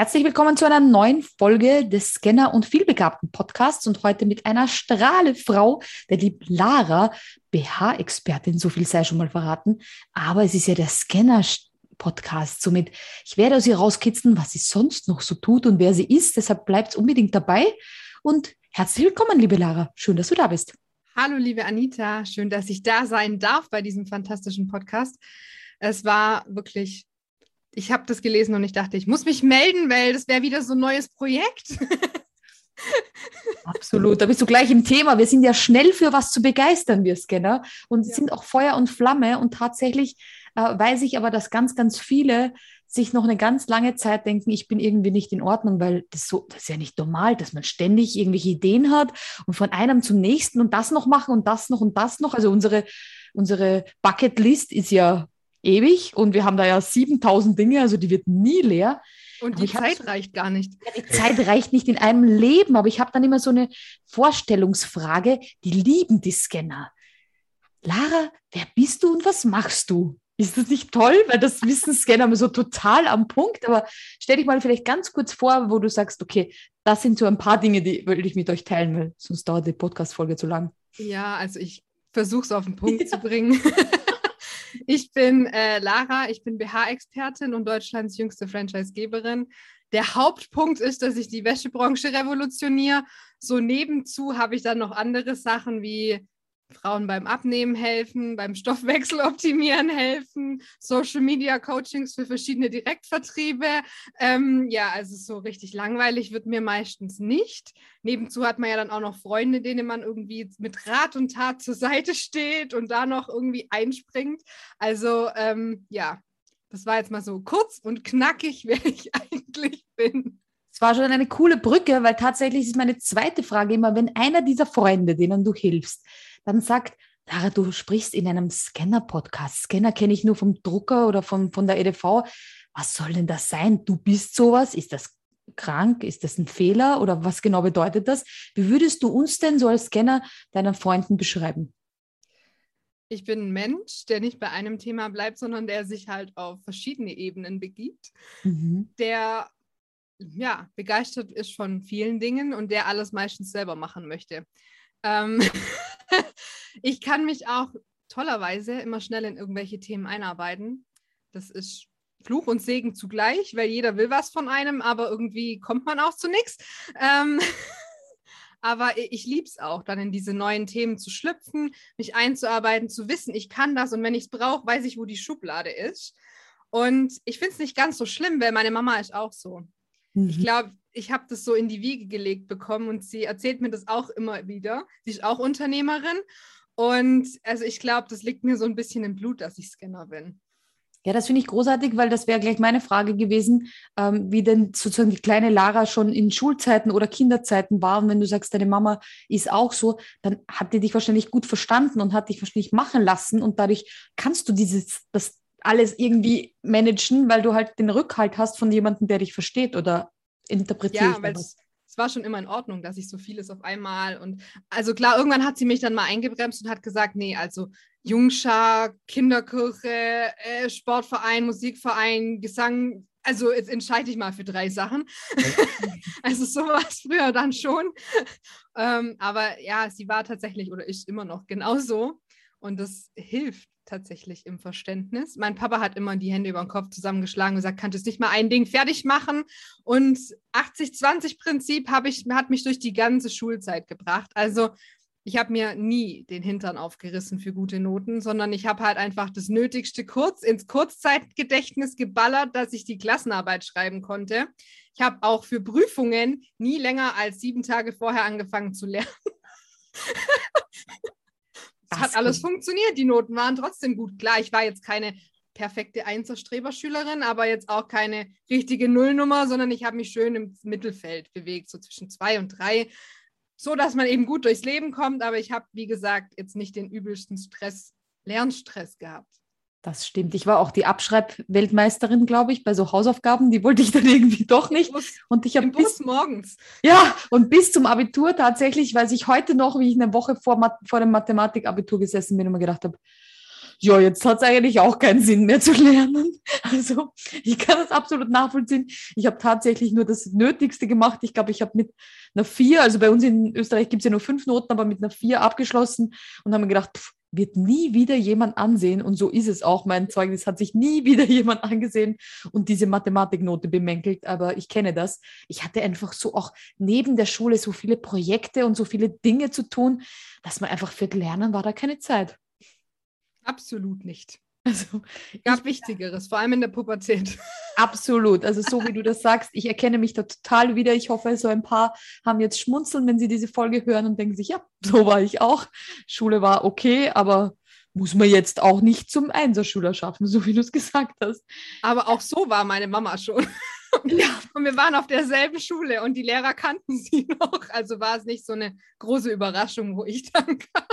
Herzlich willkommen zu einer neuen Folge des Scanner und Vielbegabten Podcasts und heute mit einer Strahlefrau, der lieben Lara, BH-Expertin, so viel sei schon mal verraten. Aber es ist ja der Scanner Podcast. Somit, ich werde aus ihr rauskitzeln, was sie sonst noch so tut und wer sie ist. Deshalb bleibt unbedingt dabei. Und herzlich willkommen, liebe Lara. Schön, dass du da bist. Hallo, liebe Anita. Schön, dass ich da sein darf bei diesem fantastischen Podcast. Es war wirklich ich habe das gelesen und ich dachte, ich muss mich melden, weil das wäre wieder so ein neues Projekt. Absolut, da bist du gleich im Thema. Wir sind ja schnell für was zu begeistern, wir Scanner, und ja. sind auch Feuer und Flamme. Und tatsächlich äh, weiß ich aber, dass ganz, ganz viele sich noch eine ganz lange Zeit denken, ich bin irgendwie nicht in Ordnung, weil das so, das ist ja nicht normal, dass man ständig irgendwelche Ideen hat und von einem zum nächsten und das noch machen und das noch und das noch. Also unsere, unsere Bucketlist ist ja ewig und wir haben da ja 7000 Dinge, also die wird nie leer. Und die Zeit reicht gar nicht. Ja, die Zeit reicht nicht in einem Leben, aber ich habe dann immer so eine Vorstellungsfrage, die lieben die Scanner. Lara, wer bist du und was machst du? Ist das nicht toll? Weil das wissen Scanner so total am Punkt. Aber stell dich mal vielleicht ganz kurz vor, wo du sagst, okay, das sind so ein paar Dinge, die würde ich mit euch teilen, weil sonst dauert die Podcast-Folge zu lang. Ja, also ich versuche es auf den Punkt ja. zu bringen. Ich bin äh, Lara, ich bin BH-Expertin und Deutschlands jüngste Franchisegeberin. Der Hauptpunkt ist, dass ich die Wäschebranche revolutioniere. So nebenzu habe ich dann noch andere Sachen wie Frauen beim Abnehmen helfen, beim Stoffwechsel optimieren helfen, Social Media Coachings für verschiedene Direktvertriebe. Ähm, ja, also so richtig langweilig wird mir meistens nicht. Nebenzu hat man ja dann auch noch Freunde, denen man irgendwie mit Rat und Tat zur Seite steht und da noch irgendwie einspringt. Also ähm, ja, das war jetzt mal so kurz und knackig, wer ich eigentlich bin. Es war schon eine coole Brücke, weil tatsächlich ist meine zweite Frage immer, wenn einer dieser Freunde, denen du hilfst, dann sagt, Lara, du sprichst in einem Scanner-Podcast. Scanner kenne ich nur vom Drucker oder von, von der EDV. Was soll denn das sein? Du bist sowas? Ist das krank? Ist das ein Fehler? Oder was genau bedeutet das? Wie würdest du uns denn so als Scanner deinen Freunden beschreiben? Ich bin ein Mensch, der nicht bei einem Thema bleibt, sondern der sich halt auf verschiedene Ebenen begibt, mhm. der ja begeistert ist von vielen Dingen und der alles meistens selber machen möchte. Ähm, ich kann mich auch tollerweise immer schnell in irgendwelche Themen einarbeiten. Das ist Fluch und Segen zugleich, weil jeder will was von einem, aber irgendwie kommt man auch zu nichts. Ähm, aber ich liebe es auch, dann in diese neuen Themen zu schlüpfen, mich einzuarbeiten, zu wissen, ich kann das und wenn ich es brauche, weiß ich, wo die Schublade ist. Und ich finde es nicht ganz so schlimm, weil meine Mama ist auch so. Mhm. Ich glaube, ich habe das so in die Wiege gelegt bekommen und sie erzählt mir das auch immer wieder. Sie ist auch Unternehmerin und also ich glaube, das liegt mir so ein bisschen im Blut, dass ich Scanner bin. Ja, das finde ich großartig, weil das wäre gleich meine Frage gewesen, ähm, wie denn sozusagen die kleine Lara schon in Schulzeiten oder Kinderzeiten war. Und wenn du sagst, deine Mama ist auch so, dann hat die dich wahrscheinlich gut verstanden und hat dich wahrscheinlich machen lassen. Und dadurch kannst du dieses, das alles irgendwie managen, weil du halt den Rückhalt hast von jemandem, der dich versteht oder interpretiert. Ja, es war schon immer in Ordnung, dass ich so vieles auf einmal und also klar, irgendwann hat sie mich dann mal eingebremst und hat gesagt, nee, also Jungschar, Kinderkirche, äh, Sportverein, Musikverein, Gesang, also jetzt entscheide ich mal für drei Sachen. also sowas früher dann schon. ähm, aber ja, sie war tatsächlich oder ist immer noch genauso. Und das hilft tatsächlich im Verständnis. Mein Papa hat immer die Hände über den Kopf zusammengeschlagen und gesagt, kannst du nicht mal ein Ding fertig machen? Und 80-20-Prinzip ich, hat mich durch die ganze Schulzeit gebracht. Also ich habe mir nie den Hintern aufgerissen für gute Noten, sondern ich habe halt einfach das Nötigste kurz ins Kurzzeitgedächtnis geballert, dass ich die Klassenarbeit schreiben konnte. Ich habe auch für Prüfungen nie länger als sieben Tage vorher angefangen zu lernen. Es hat alles funktioniert. Die Noten waren trotzdem gut. Klar, ich war jetzt keine perfekte Einserstreberschülerin, aber jetzt auch keine richtige Nullnummer, sondern ich habe mich schön im Mittelfeld bewegt, so zwischen zwei und drei, so dass man eben gut durchs Leben kommt. Aber ich habe, wie gesagt, jetzt nicht den übelsten Stress, Lernstress gehabt. Das stimmt. Ich war auch die Abschreibweltmeisterin, glaube ich, bei so Hausaufgaben. Die wollte ich dann irgendwie doch nicht. Und ich habe bis morgens. Ja, und bis zum Abitur tatsächlich, weiß ich heute noch, wie ich eine Woche vor, vor dem Mathematikabitur gesessen bin und mir gedacht habe, ja, jetzt hat es eigentlich auch keinen Sinn mehr zu lernen. Also ich kann das absolut nachvollziehen. Ich habe tatsächlich nur das Nötigste gemacht. Ich glaube, ich habe mit einer vier, also bei uns in Österreich gibt es ja nur fünf Noten, aber mit einer vier abgeschlossen und haben mir gedacht, pff, wird nie wieder jemand ansehen. Und so ist es auch. Mein Zeugnis hat sich nie wieder jemand angesehen und diese Mathematiknote bemängelt. Aber ich kenne das. Ich hatte einfach so auch neben der Schule so viele Projekte und so viele Dinge zu tun, dass man einfach für Lernen war da keine Zeit. Absolut nicht. Also, gab Wichtigeres, vor allem in der Pubertät. Absolut. Also, so wie du das sagst, ich erkenne mich da total wieder. Ich hoffe, so ein paar haben jetzt schmunzeln, wenn sie diese Folge hören und denken sich, ja, so war ich auch. Schule war okay, aber muss man jetzt auch nicht zum Einserschüler schaffen, so wie du es gesagt hast. Aber auch so war meine Mama schon. Ja. Und wir waren auf derselben Schule und die Lehrer kannten sie noch. Also war es nicht so eine große Überraschung, wo ich dann kam.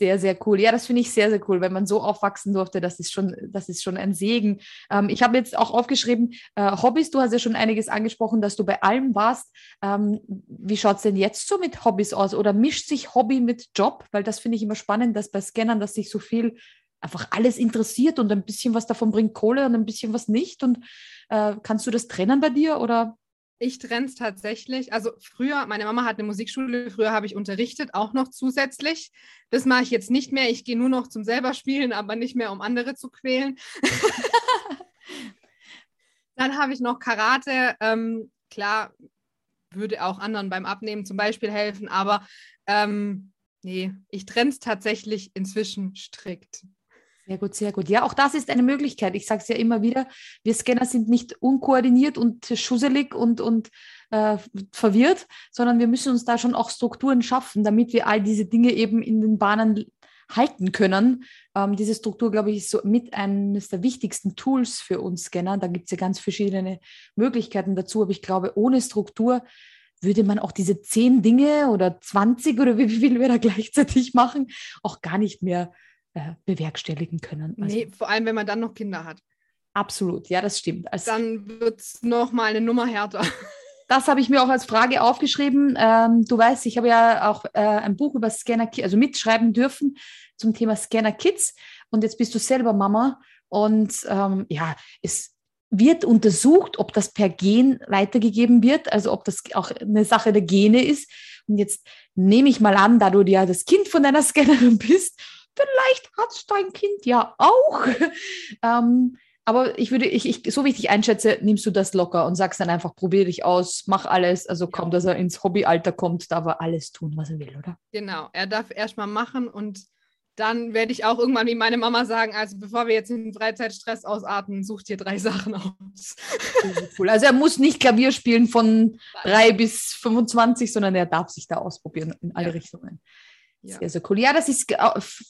Sehr, sehr cool. Ja, das finde ich sehr, sehr cool, wenn man so aufwachsen durfte. Das ist schon, das ist schon ein Segen. Ähm, ich habe jetzt auch aufgeschrieben, äh, Hobbys, du hast ja schon einiges angesprochen, dass du bei allem warst. Ähm, wie schaut es denn jetzt so mit Hobbys aus? Oder mischt sich Hobby mit Job? Weil das finde ich immer spannend, dass bei Scannern, dass sich so viel einfach alles interessiert und ein bisschen was davon bringt Kohle und ein bisschen was nicht. Und äh, kannst du das trennen bei dir oder ich trenne es tatsächlich. Also früher, meine Mama hat eine Musikschule, früher habe ich unterrichtet, auch noch zusätzlich. Das mache ich jetzt nicht mehr. Ich gehe nur noch zum selber spielen, aber nicht mehr, um andere zu quälen. Dann habe ich noch Karate. Ähm, klar, würde auch anderen beim Abnehmen zum Beispiel helfen, aber ähm, nee, ich trenne es tatsächlich inzwischen strikt. Sehr gut, sehr gut. Ja, auch das ist eine Möglichkeit. Ich sage es ja immer wieder, wir Scanner sind nicht unkoordiniert und schusselig und, und äh, verwirrt, sondern wir müssen uns da schon auch Strukturen schaffen, damit wir all diese Dinge eben in den Bahnen halten können. Ähm, diese Struktur, glaube ich, ist so mit eines der wichtigsten Tools für uns Scanner. Da gibt es ja ganz verschiedene Möglichkeiten dazu, aber ich glaube, ohne Struktur würde man auch diese zehn Dinge oder 20 oder wie viel wir da gleichzeitig machen, auch gar nicht mehr äh, bewerkstelligen können. Also, nee, vor allem, wenn man dann noch Kinder hat. Absolut, ja, das stimmt. Also, dann wird es nochmal eine Nummer härter. Das habe ich mir auch als Frage aufgeschrieben. Ähm, du weißt, ich habe ja auch äh, ein Buch über Scanner Kids, also mitschreiben dürfen zum Thema Scanner Kids. Und jetzt bist du selber Mama. Und ähm, ja, es wird untersucht, ob das per Gen weitergegeben wird, also ob das auch eine Sache der Gene ist. Und jetzt nehme ich mal an, da du ja das Kind von deiner Scannerin bist vielleicht hat es dein Kind ja auch. ähm, aber ich würde, ich, ich, so wie ich dich einschätze, nimmst du das locker und sagst dann einfach, probier dich aus, mach alles. Also ja. komm, dass er ins Hobbyalter kommt, darf er alles tun, was er will, oder? Genau, er darf erstmal machen und dann werde ich auch irgendwann wie meine Mama sagen, also bevor wir jetzt in Freizeitstress ausatmen, such dir drei Sachen aus. Cool. Also er muss nicht Klavier spielen von drei bis 25, sondern er darf sich da ausprobieren in alle ja. Richtungen. Ja. Sehr, sehr cool. Ja, das ist,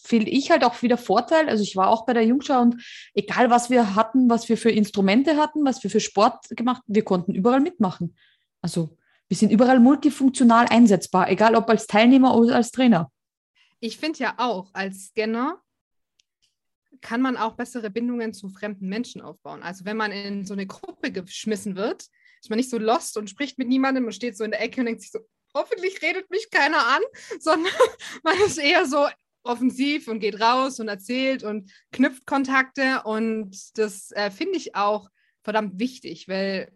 finde ich, halt auch wieder Vorteil. Also ich war auch bei der Jungschau und egal, was wir hatten, was wir für Instrumente hatten, was wir für Sport gemacht, wir konnten überall mitmachen. Also wir sind überall multifunktional einsetzbar, egal ob als Teilnehmer oder als Trainer. Ich finde ja auch, als Scanner kann man auch bessere Bindungen zu fremden Menschen aufbauen. Also wenn man in so eine Gruppe geschmissen wird, ist man nicht so lost und spricht mit niemandem und steht so in der Ecke und denkt sich so, hoffentlich redet mich keiner an, sondern man ist eher so offensiv und geht raus und erzählt und knüpft Kontakte. Und das äh, finde ich auch verdammt wichtig, weil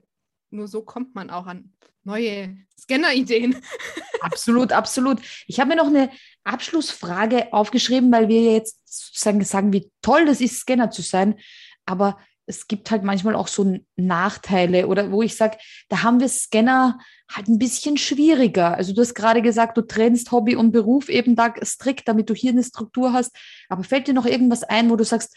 nur so kommt man auch an neue Scanner-Ideen. Absolut, absolut. Ich habe mir noch eine Abschlussfrage aufgeschrieben, weil wir jetzt sozusagen sagen, wie toll das ist, Scanner zu sein. Aber es gibt halt manchmal auch so Nachteile oder wo ich sage, da haben wir Scanner halt ein bisschen schwieriger. Also du hast gerade gesagt, du trennst Hobby und Beruf eben da strikt, damit du hier eine Struktur hast. Aber fällt dir noch irgendwas ein, wo du sagst,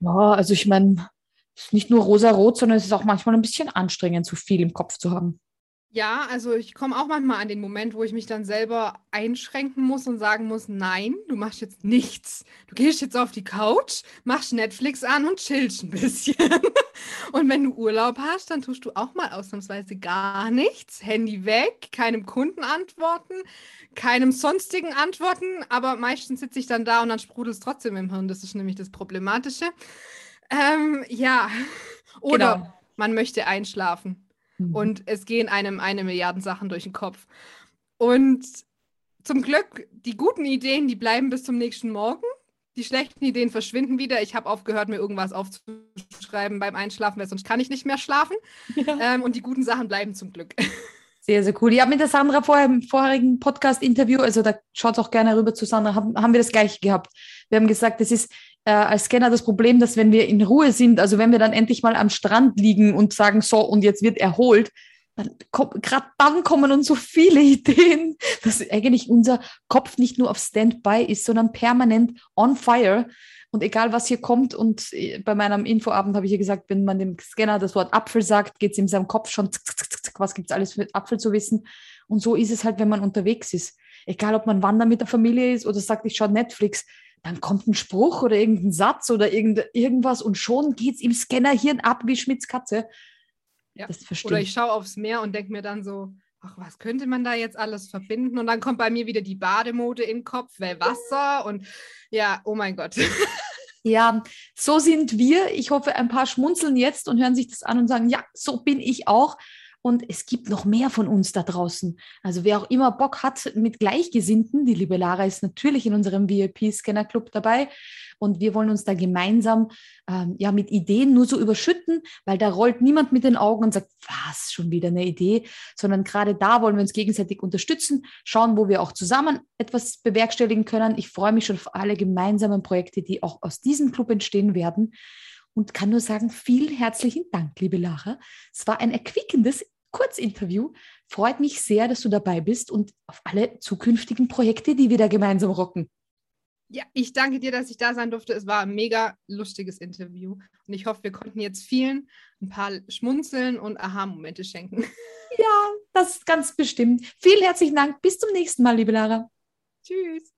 ja, also ich meine, es ist nicht nur rosa-rot, sondern es ist auch manchmal ein bisschen anstrengend, zu viel im Kopf zu haben. Ja, also ich komme auch manchmal an den Moment, wo ich mich dann selber einschränken muss und sagen muss, nein, du machst jetzt nichts. Du gehst jetzt auf die Couch, machst Netflix an und chillst ein bisschen. und wenn du Urlaub hast, dann tust du auch mal ausnahmsweise gar nichts. Handy weg, keinem Kunden antworten, keinem sonstigen antworten, aber meistens sitze ich dann da und dann sprudelt es trotzdem im Hirn. Das ist nämlich das Problematische. Ähm, ja, oder genau. man möchte einschlafen Mhm. Und es gehen einem eine Milliarden Sachen durch den Kopf. Und zum Glück, die guten Ideen, die bleiben bis zum nächsten Morgen. die schlechten Ideen verschwinden wieder. Ich habe aufgehört, mir irgendwas aufzuschreiben beim Einschlafen, weil sonst kann ich nicht mehr schlafen. Ja. Ähm, und die guten Sachen bleiben zum Glück. Sehr, sehr cool. Ich habe mit der Sandra vorher im vorherigen Podcast-Interview, also da schaut auch gerne rüber zu Sandra, haben, haben wir das gleiche gehabt. Wir haben gesagt, das ist äh, als Scanner das Problem, dass wenn wir in Ruhe sind, also wenn wir dann endlich mal am Strand liegen und sagen, so, und jetzt wird erholt, dann gerade dann kommen uns so viele Ideen, dass eigentlich unser Kopf nicht nur auf Standby ist, sondern permanent on fire. Und egal, was hier kommt, und äh, bei meinem Infoabend habe ich ja gesagt, wenn man dem Scanner das Wort Apfel sagt, geht es in seinem Kopf schon, zick, zick, zick, was gibt es alles für Apfel zu wissen. Und so ist es halt, wenn man unterwegs ist. Egal, ob man wandern mit der Familie ist oder sagt, ich schaue Netflix, dann kommt ein Spruch oder irgendein Satz oder irgend, irgendwas und schon geht es im Scannerhirn ab wie Schmitz Katze. Ja. Oder ich schaue aufs Meer und denke mir dann so, ach, was könnte man da jetzt alles verbinden? Und dann kommt bei mir wieder die Bademode in den Kopf, weil Wasser und ja, oh mein Gott. Ja, so sind wir. Ich hoffe, ein paar schmunzeln jetzt und hören sich das an und sagen, ja, so bin ich auch. Und es gibt noch mehr von uns da draußen. Also wer auch immer Bock hat mit Gleichgesinnten, die liebe Lara ist natürlich in unserem VIP-Scanner-Club dabei. Und wir wollen uns da gemeinsam ähm, ja mit Ideen nur so überschütten, weil da rollt niemand mit den Augen und sagt, was, schon wieder eine Idee, sondern gerade da wollen wir uns gegenseitig unterstützen, schauen, wo wir auch zusammen etwas bewerkstelligen können. Ich freue mich schon auf alle gemeinsamen Projekte, die auch aus diesem Club entstehen werden und kann nur sagen, vielen herzlichen Dank, liebe Lara. Es war ein erquickendes Kurzinterview. Freut mich sehr, dass du dabei bist und auf alle zukünftigen Projekte, die wir da gemeinsam rocken. Ja, ich danke dir, dass ich da sein durfte. Es war ein mega lustiges Interview. Und ich hoffe, wir konnten jetzt vielen ein paar Schmunzeln und Aha-Momente schenken. Ja, das ist ganz bestimmt. Vielen herzlichen Dank. Bis zum nächsten Mal, liebe Lara. Tschüss.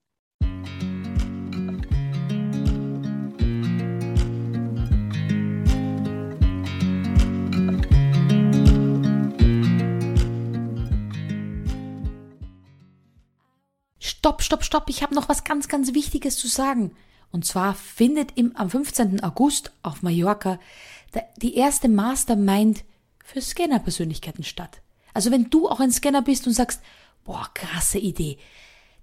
Stopp, stopp, stopp, ich habe noch was ganz, ganz Wichtiges zu sagen. Und zwar findet im, am 15. August auf Mallorca die erste Mastermind für Scanner-Persönlichkeiten statt. Also wenn du auch ein Scanner bist und sagst, boah, krasse Idee.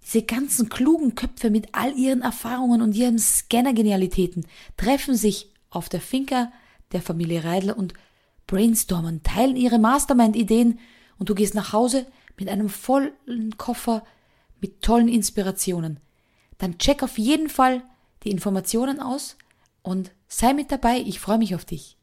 Diese ganzen klugen Köpfe mit all ihren Erfahrungen und ihren Scanner-Genialitäten treffen sich auf der Finca der Familie Reidler und brainstormen, teilen ihre Mastermind-Ideen und du gehst nach Hause mit einem vollen Koffer mit tollen Inspirationen. Dann check auf jeden Fall die Informationen aus und sei mit dabei. Ich freue mich auf dich.